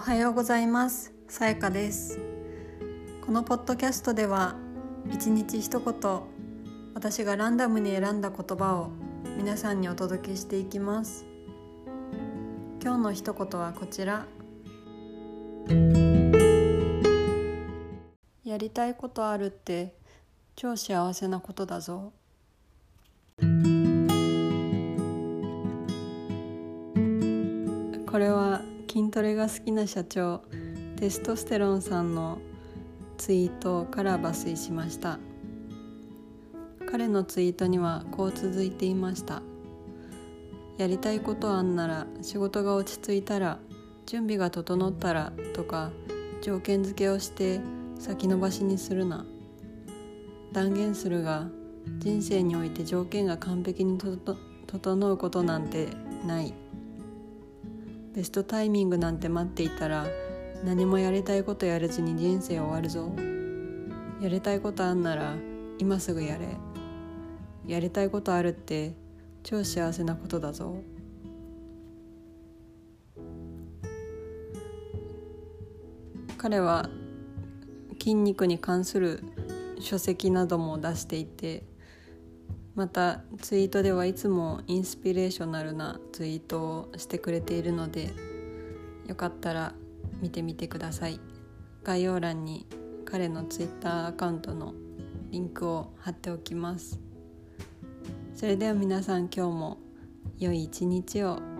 おはようございます。さやかです。このポッドキャストでは一日一言私がランダムに選んだ言葉を皆さんにお届けしていきます。今日の一言はこちら。やりたいことあるって超幸せなことだぞ。これは筋トレが好きな社長テストステロンさんのツイートから抜粋しました。彼のツイートにはこう続いていました。やりたいことあんなら仕事が落ち着いたら準備が整ったらとか条件付けをして先延ばしにするな。断言するが人生において条件が完璧に整うことなんてない。ベストタイミングなんて待っていたら何もやりたいことやれずに人生終わるぞ。やりたいことあんなら今すぐやれ。やりたいことあるって超幸せなことだぞ。彼は筋肉に関する書籍なども出していてまたツイートではいつもインスピレーショナルなツイートをしてくれているのでよかったら見てみてください。概要欄に彼のツイッターアカウントのリンクを貼っておきます。それでは皆さん今日も良い一日を。